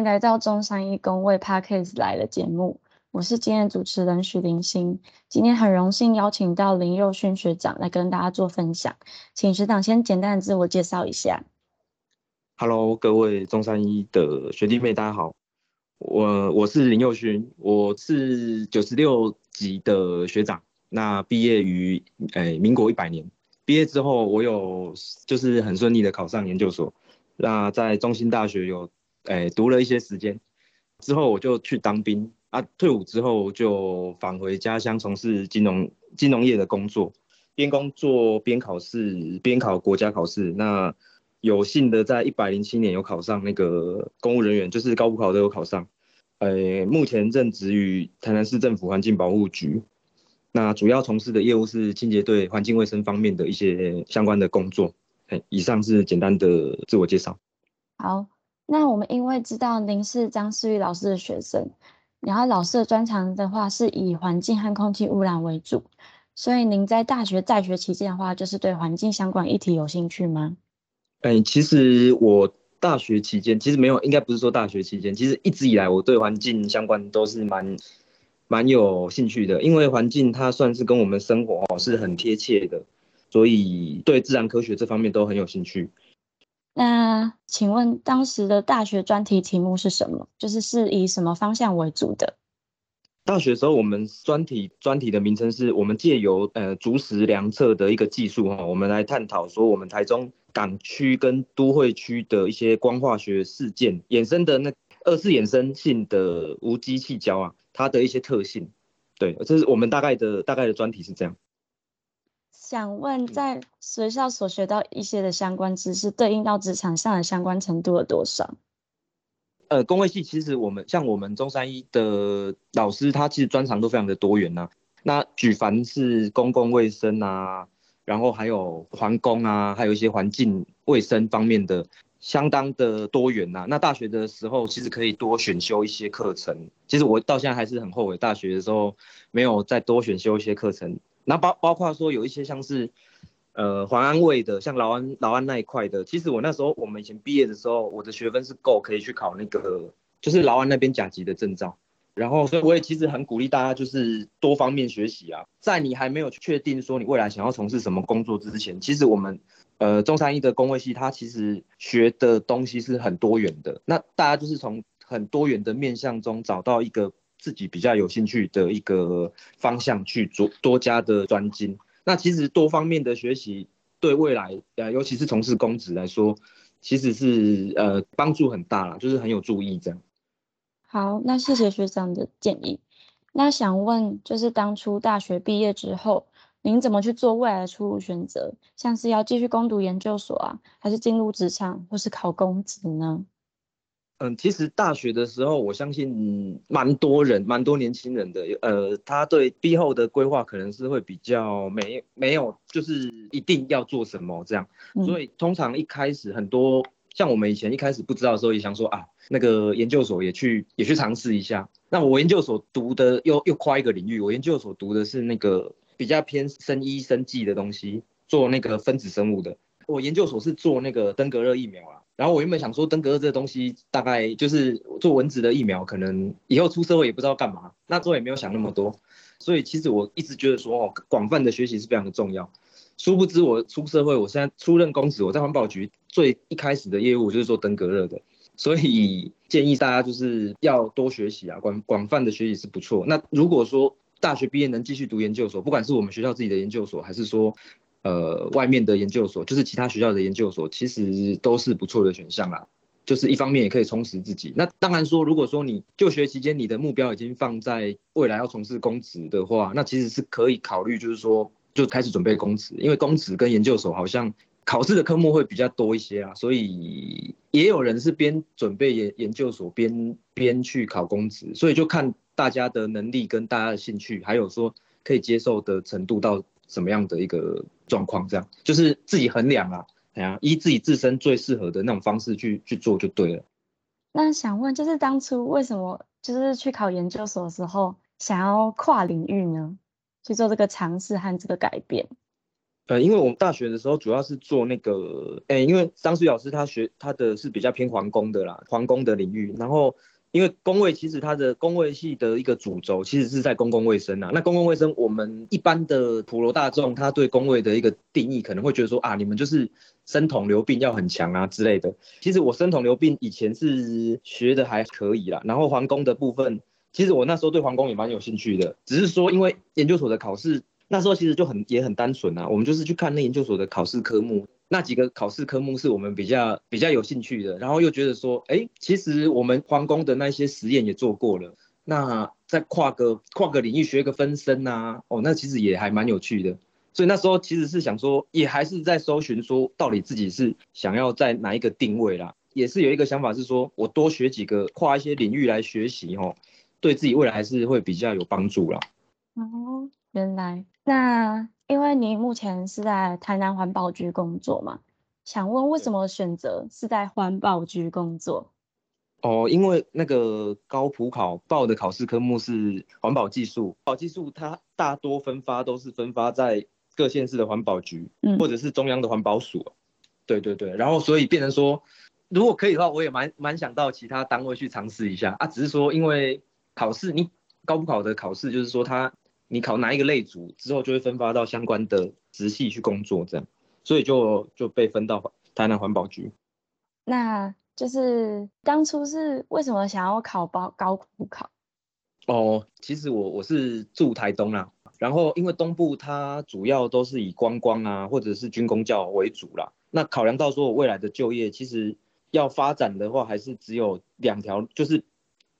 迎来到中山一公为 Parkes 来的节目，我是今天的主持人许林星。今天很荣幸邀请到林佑勋学长来跟大家做分享，请学长先简单的自我介绍一下。Hello，各位中山一的学弟妹，大家好，我我是林佑勋，我是九十六级的学长，那毕业于诶民国一百年，毕业之后我有就是很顺利的考上研究所，那在中兴大学有。哎，读了一些时间之后，我就去当兵啊。退伍之后就返回家乡从事金融金融业的工作，边工作边考试，边考国家考试。那有幸的在一百零七年有考上那个公务人员，就是高补考都有考上。呃，目前任职于台南市政府环境保护局，那主要从事的业务是清洁队环境卫生方面的一些相关的工作。哎，以上是简单的自我介绍。好。那我们因为知道您是张思玉老师的学生，然后老师的专长的话是以环境和空气污染为主，所以您在大学在学期间的话，就是对环境相关议题有兴趣吗？哎，其实我大学期间其实没有，应该不是说大学期间，其实一直以来我对环境相关都是蛮蛮有兴趣的，因为环境它算是跟我们生活是很贴切的，所以对自然科学这方面都很有兴趣。那请问当时的大学专题题目是什么？就是是以什么方向为主的？大学时候我们专题专题的名称是我们借由呃竹石量测的一个技术哈，我们来探讨说我们台中港区跟都会区的一些光化学事件衍生的那二次衍生性的无机气胶啊，它的一些特性。对，这是我们大概的大概的专题是这样。想问，在学校所学到一些的相关知识，对应到职场上的相关程度有多少？呃，工位系其实我们像我们中山一的老师，他其实专长都非常的多元呐。那举凡是公共卫生啊，然后还有环工啊，还有一些环境卫生方面的，相当的多元呐。那大学的时候，其实可以多选修一些课程。其实我到现在还是很后悔，大学的时候没有再多选修一些课程。那包包括说有一些像是，呃，环安卫的，像劳安劳安那一块的，其实我那时候我们以前毕业的时候，我的学分是够可以去考那个，就是劳安那边甲级的证照。然后，所以我也其实很鼓励大家，就是多方面学习啊。在你还没有确定说你未来想要从事什么工作之前，其实我们，呃，中山一的工位系，它其实学的东西是很多元的。那大家就是从很多元的面向中找到一个。自己比较有兴趣的一个方向去做多加的专精，那其实多方面的学习对未来呃，尤其是从事公职来说，其实是呃帮助很大啦，就是很有注意这样。好，那谢谢学长的建议。那想问，就是当初大学毕业之后，您怎么去做未来的出路选择？像是要继续攻读研究所啊，还是进入职场，或是考公职呢？嗯，其实大学的时候，我相信蛮多人、蛮多年轻人的，呃，他对毕后的规划可能是会比较没没有，就是一定要做什么这样。所以通常一开始很多像我们以前一开始不知道的时候，也想说啊，那个研究所也去也去尝试一下。那我研究所读的又又跨一个领域，我研究所读的是那个比较偏生医生技的东西，做那个分子生物的。我研究所是做那个登革热疫苗啊。然后我原本想说，登革热这个东西大概就是做蚊子的疫苗，可能以后出社会也不知道干嘛。那时候也没有想那么多，所以其实我一直觉得说，哦，广泛的学习是非常的重要。殊不知我出社会，我现在出任公职，我在环保局最一开始的业务就是做登革热的。所以建议大家就是要多学习啊，广广泛的学习是不错。那如果说大学毕业能继续读研究所，不管是我们学校自己的研究所，还是说。呃，外面的研究所就是其他学校的研究所，其实都是不错的选项啦。就是一方面也可以充实自己。那当然说，如果说你就学期间你的目标已经放在未来要从事公职的话，那其实是可以考虑，就是说就开始准备公职，因为公职跟研究所好像考试的科目会比较多一些啊。所以也有人是边准备研研究所边边去考公职，所以就看大家的能力跟大家的兴趣，还有说可以接受的程度到。什么样的一个状况？这样就是自己衡量啊，哎呀，依自己自身最适合的那种方式去去做就对了。那想问，就是当初为什么就是去考研究所的时候，想要跨领域呢？去做这个尝试和这个改变？呃，因为我们大学的时候主要是做那个，哎，因为张旭老师他学他的是比较偏皇宫的啦，皇宫的领域。然后，因为工位其实它的工位系的一个主轴其实是在公共卫生啊。那公共卫生，我们一般的普罗大众，他对工位的一个定义可能会觉得说啊，你们就是生统流病要很强啊之类的。其实我生统流病以前是学的还可以啦。然后皇宫的部分，其实我那时候对皇宫也蛮有兴趣的，只是说因为研究所的考试。那时候其实就很也很单纯啊，我们就是去看那研究所的考试科目，那几个考试科目是我们比较比较有兴趣的，然后又觉得说，哎，其实我们皇宫的那些实验也做过了，那再跨个跨个领域学个分身啊，哦，那其实也还蛮有趣的。所以那时候其实是想说，也还是在搜寻说，到底自己是想要在哪一个定位啦，也是有一个想法是说，我多学几个跨一些领域来学习哦，对自己未来还是会比较有帮助啦。哦，原来。那因为你目前是在台南环保局工作嘛，想问为什么选择是在环保局工作？哦，因为那个高普考报的考试科目是环保技术，环保技术它大多分发都是分发在各县市的环保局，嗯，或者是中央的环保署。对对对，然后所以变成说，如果可以的话，我也蛮蛮想到其他单位去尝试一下啊，只是说因为考试，你高普考的考试就是说它。你考哪一个类组之后，就会分发到相关的直系去工作，这样，所以就就被分到台南环保局。那就是当初是为什么想要考高高普考？哦，其实我我是住台东啦，然后因为东部它主要都是以观光啊或者是军工教为主啦。那考量到说我未来的就业，其实要发展的话，还是只有两条，就是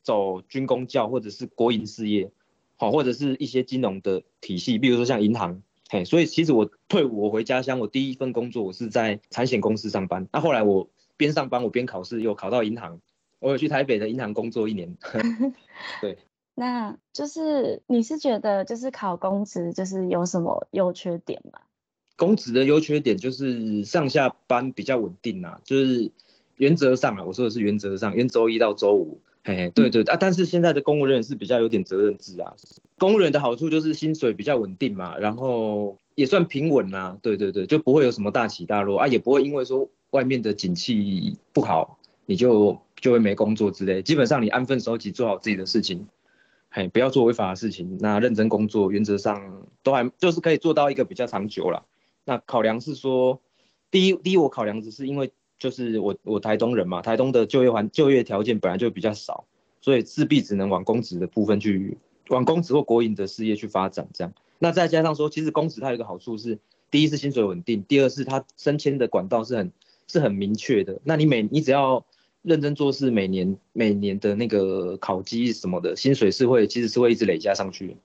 走军工教或者是国营事业。好，或者是一些金融的体系，比如说像银行，嘿，所以其实我退伍我回家乡，我第一份工作我是在产险公司上班。那后来我边上班我边考试，又考到银行，我有去台北的银行工作一年。对，那就是你是觉得就是考公职就是有什么优缺点吗？公职的优缺点就是上下班比较稳定啊，就是原则上啊，我说的是原则上，因为周一到周五。嘿嘿，对对啊，但是现在的公务人员是比较有点责任制啊。公务员的好处就是薪水比较稳定嘛，然后也算平稳啦。对对对，就不会有什么大起大落啊，也不会因为说外面的景气不好，你就就会没工作之类。基本上你安分守己，做好自己的事情，嘿，不要做违法的事情，那认真工作，原则上都还就是可以做到一个比较长久了。那考量是说，第一第一我考量只是因为。就是我我台东人嘛，台东的就业环就业条件本来就比较少，所以势必只能往公职的部分去，往公职或国营的事业去发展这样。那再加上说，其实公职它有一个好处是，第一是薪水稳定，第二是它升迁的管道是很是很明确的。那你每你只要认真做事，每年每年的那个考绩什么的，薪水是会其实是会一直累加上去。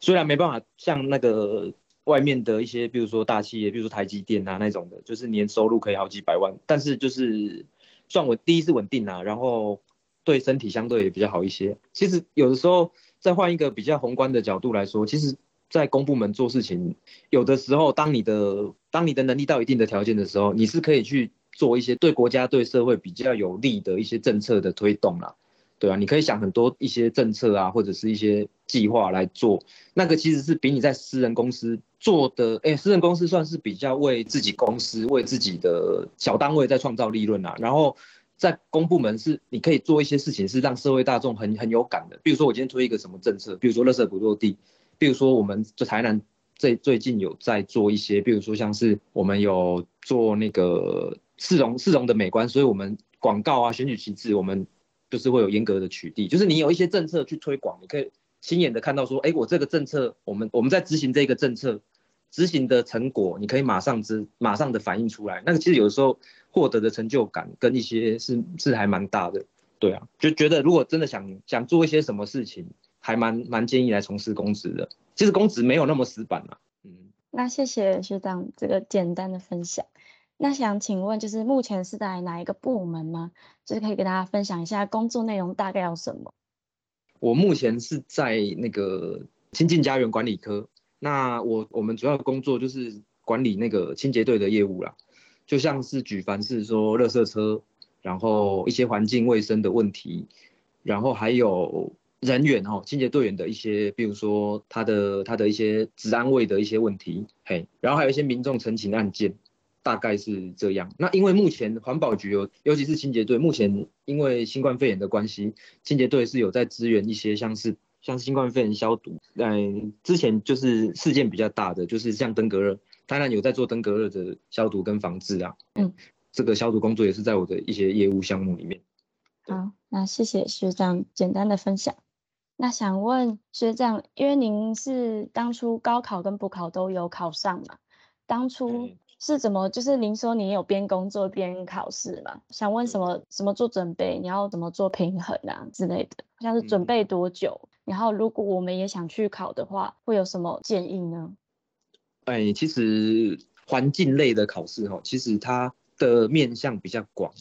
虽然没办法像那个。外面的一些，比如说大企业，比如说台积电啊那种的，就是年收入可以好几百万，但是就是算稳，第一是稳定啊，然后对身体相对也比较好一些。其实有的时候再换一个比较宏观的角度来说，其实，在公部门做事情，有的时候当你的当你的能力到一定的条件的时候，你是可以去做一些对国家对社会比较有利的一些政策的推动啦。对啊，你可以想很多一些政策啊，或者是一些计划来做，那个其实是比你在私人公司做的，哎，私人公司算是比较为自己公司、为自己的小单位在创造利润啊。然后在公部门是你可以做一些事情，是让社会大众很很有感的。比如说我今天推一个什么政策，比如说垃圾不落地，比如说我们这台南最最近有在做一些，比如说像是我们有做那个市容市容的美观，所以我们广告啊、选举旗帜我们。就是会有严格的取缔，就是你有一些政策去推广，你可以亲眼的看到说，哎，我这个政策，我们我们在执行这个政策，执行的成果，你可以马上知，马上的反映出来。那个其实有的时候获得的成就感跟一些是是还蛮大的，对啊，就觉得如果真的想想做一些什么事情，还蛮蛮建议来从事公职的。其实公职没有那么死板啊，嗯。那谢谢学长这个简单的分享。那想请问，就是目前是在哪一个部门吗？就是可以跟大家分享一下工作内容大概有什么？我目前是在那个亲近家园管理科。那我我们主要工作就是管理那个清洁队的业务啦，就像是举凡是说垃圾车，然后一些环境卫生的问题，然后还有人员哦，清洁队员的一些，比如说他的他的一些治安卫的一些问题，嘿，然后还有一些民众陈情案件，大概是这样。那因为目前环保局有，尤其是清洁队，目前因为新冠肺炎的关系，清洁队是有在支援一些像是像新冠肺炎消毒。嗯，之前就是事件比较大的，就是像登革热，当然有在做登革热的消毒跟防治啊。嗯，这个消毒工作也是在我的一些业务项目里面。好，那谢谢学长简单的分享。那想问学长，因为您是当初高考跟补考都有考上嘛？当初是怎么？就是您说你有边工作边考试嘛？想问什么？什么做准备？你要怎么做平衡啊之类的？像是准备多久？然后如果我们也想去考的话，会有什么建议呢？哎，其实环境类的考试哈，其实它的面向比较广。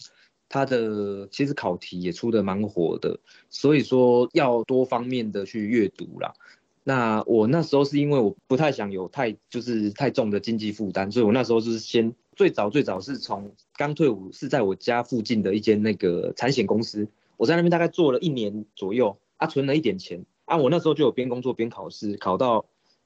它的其实考题也出的蛮火的，所以说要多方面的去阅读啦。那我那时候是因为我不太想有太就是太重的经济负担，所以我那时候就是先最早最早是从刚退伍是在我家附近的一间那个产险公司，我在那边大概做了一年左右啊，存了一点钱啊，我那时候就有边工作边考试，考到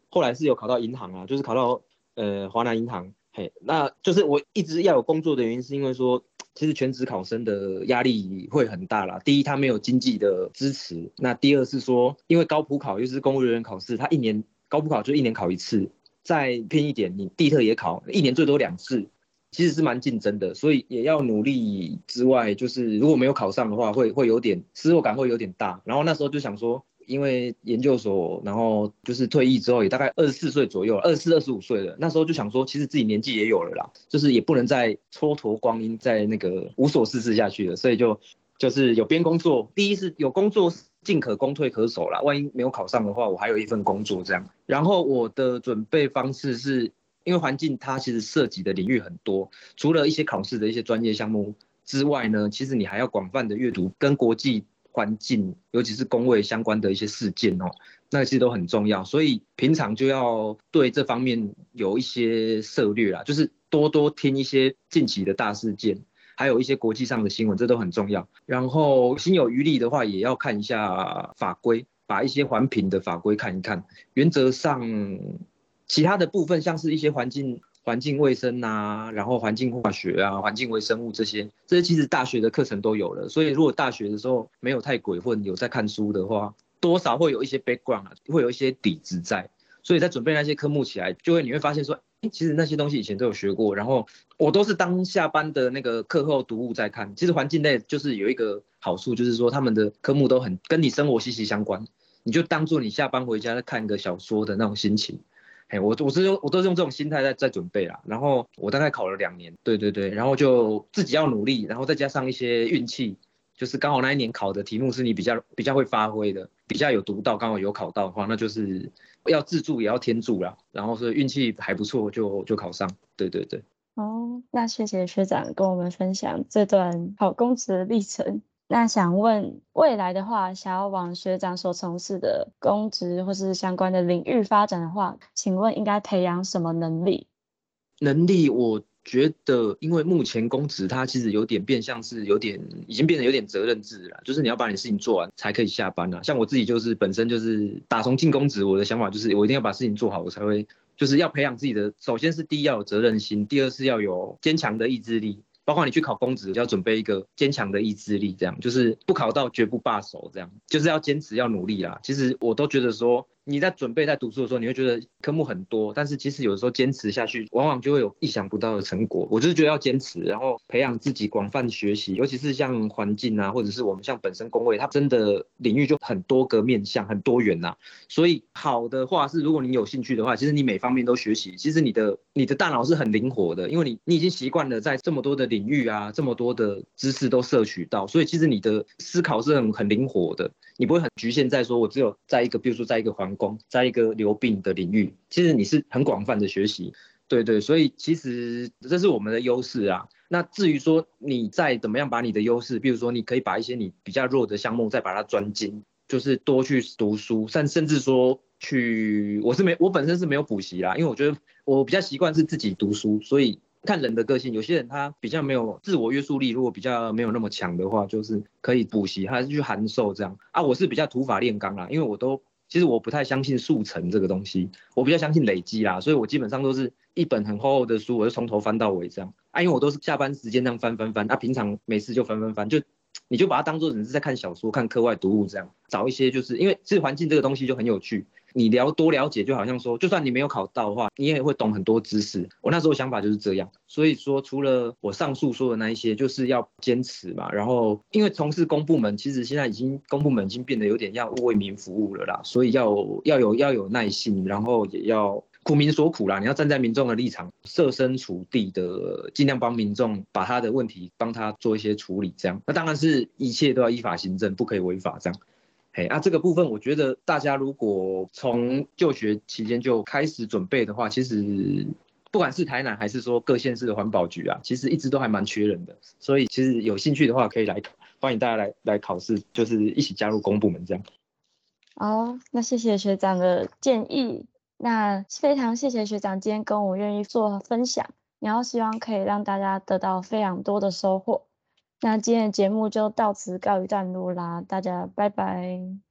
后来是有考到银行啊，就是考到呃华南银行，嘿，那就是我一直要有工作的原因是因为说。其实全职考生的压力会很大啦。第一，他没有经济的支持；那第二是说，因为高普考又是公务人员考试，他一年高普考就一年考一次，再偏一点，你地特也考，一年最多两次，其实是蛮竞争的。所以也要努力之外，就是如果没有考上的话，会会有点失落感，会有点大。然后那时候就想说。因为研究所，然后就是退役之后也大概二十四岁左右，二十四、二十五岁了。那时候就想说，其实自己年纪也有了啦，就是也不能再蹉跎光阴，在那个无所事事下去了。所以就就是有边工作，第一是有工作进可攻退可守啦。万一没有考上的话，我还有一份工作这样。然后我的准备方式是，因为环境它其实涉及的领域很多，除了一些考试的一些专业项目之外呢，其实你还要广泛的阅读跟国际。环境，尤其是工位相关的一些事件哦，那其实都很重要，所以平常就要对这方面有一些策略啦，就是多多听一些近期的大事件，还有一些国际上的新闻，这都很重要。然后心有余力的话，也要看一下法规，把一些环评的法规看一看。原则上，其他的部分像是一些环境。环境卫生啊，然后环境化学啊，环境微生物这些，这些其实大学的课程都有了。所以如果大学的时候没有太鬼混，有在看书的话，多少会有一些 background 啊，会有一些底子在。所以在准备那些科目起来，就会你会发现说，哎，其实那些东西以前都有学过。然后我都是当下班的那个课后读物在看。其实环境类就是有一个好处，就是说他们的科目都很跟你生活息息相关，你就当做你下班回家在看一个小说的那种心情。哎，我我是用我都是用这种心态在在准备啦，然后我大概考了两年，对对对，然后就自己要努力，然后再加上一些运气，就是刚好那一年考的题目是你比较比较会发挥的，比较有读到，刚好有考到的话，那就是要自助也要天助啦，然后是运气还不错就就考上，对对对。哦，那谢谢学长跟我们分享这段考公职的历程。那想问未来的话，想要往学长所从事的公职或是相关的领域发展的话，请问应该培养什么能力？能力，我觉得，因为目前公职它其实有点变相是有点已经变得有点责任制了，就是你要把你事情做完才可以下班了。像我自己就是本身就是打从进公职，我的想法就是我一定要把事情做好，我才会就是要培养自己的。首先是第一要有责任心，第二是要有坚强的意志力。包括你去考公职，要准备一个坚强的意志力，这样就是不考到绝不罢手，这样就是要坚持要努力啦。其实我都觉得说。你在准备在读书的时候，你会觉得科目很多，但是其实有的时候坚持下去，往往就会有意想不到的成果。我就是觉得要坚持，然后培养自己广泛学习，尤其是像环境啊，或者是我们像本身工位，它真的领域就很多个面向，很多元呐。所以好的话是，如果你有兴趣的话，其实你每方面都学习，其实你的你的大脑是很灵活的，因为你你已经习惯了在这么多的领域啊，这么多的知识都摄取到，所以其实你的思考是很很灵活的。你不会很局限在说，我只有在一个，比如说在一个环在一个流病的领域，其实你是很广泛的学习，对对，所以其实这是我们的优势啊。那至于说你再怎么样把你的优势，比如说你可以把一些你比较弱的项目再把它专精，就是多去读书，甚甚至说去，我是没我本身是没有补习啦，因为我觉得我比较习惯是自己读书，所以看人的个性，有些人他比较没有自我约束力，如果比较没有那么强的话，就是可以补习还是去函授这样啊。我是比较土法炼钢啦，因为我都其实我不太相信速成这个东西，我比较相信累积啦，所以我基本上都是一本很厚厚的书，我就从头翻到尾这样啊。因为我都是下班时间那样翻翻翻，啊，平常没事就翻翻翻，就你就把它当做只是在看小说、看课外读物这样，找一些就是因为其实环境这个东西就很有趣。你了多了解，就好像说，就算你没有考到的话，你也会懂很多知识。我那时候想法就是这样，所以说除了我上述说的那一些，就是要坚持嘛。然后因为从事公部门，其实现在已经公部门已经变得有点要为民服务了啦，所以要要有要有耐心，然后也要苦民所苦啦。你要站在民众的立场，设身处地的，尽量帮民众把他的问题帮他做一些处理。这样，那当然是一切都要依法行政，不可以违法这样。嘿，那这个部分，我觉得大家如果从就学期间就开始准备的话，其实不管是台南还是说各县市的环保局啊，其实一直都还蛮缺人的。所以其实有兴趣的话，可以来欢迎大家来来考试，就是一起加入公部门这样。好，那谢谢学长的建议，那非常谢谢学长今天跟我愿意做分享，然后希望可以让大家得到非常多的收获。那今天的节目就到此告一段落啦，大家拜拜。